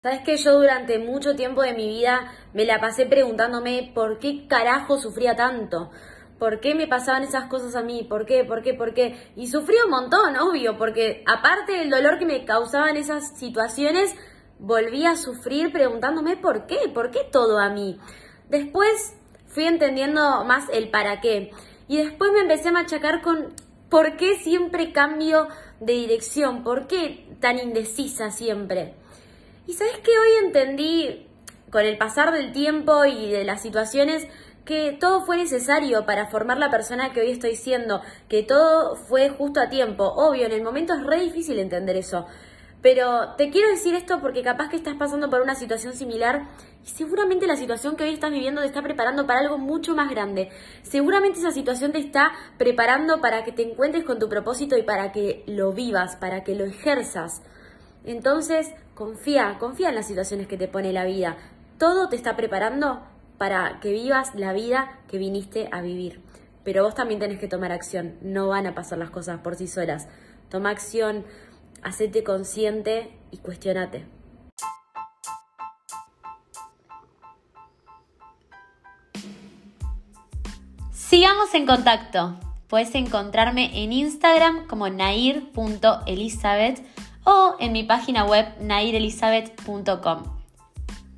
Sabes que yo durante mucho tiempo de mi vida me la pasé preguntándome por qué carajo sufría tanto. ¿Por qué me pasaban esas cosas a mí? ¿Por qué? ¿Por qué? ¿Por qué? Y sufrí un montón, obvio, porque aparte del dolor que me causaban esas situaciones, volví a sufrir preguntándome por qué, por qué todo a mí. Después fui entendiendo más el para qué. Y después me empecé a machacar con por qué siempre cambio de dirección, por qué tan indecisa siempre. Y sabes que hoy entendí, con el pasar del tiempo y de las situaciones, que todo fue necesario para formar la persona que hoy estoy siendo, que todo fue justo a tiempo. Obvio, en el momento es re difícil entender eso. Pero te quiero decir esto porque capaz que estás pasando por una situación similar y seguramente la situación que hoy estás viviendo te está preparando para algo mucho más grande. Seguramente esa situación te está preparando para que te encuentres con tu propósito y para que lo vivas, para que lo ejerzas. Entonces, confía, confía en las situaciones que te pone la vida. Todo te está preparando para que vivas la vida que viniste a vivir. Pero vos también tenés que tomar acción. No van a pasar las cosas por sí solas. Toma acción, hacete consciente y cuestionate. Sigamos en contacto. Puedes encontrarme en Instagram como nair.elizabeth o en mi página web nairelizabeth.com.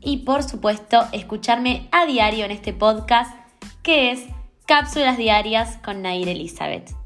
Y por supuesto, escucharme a diario en este podcast que es Cápsulas Diarias con Nair Elizabeth.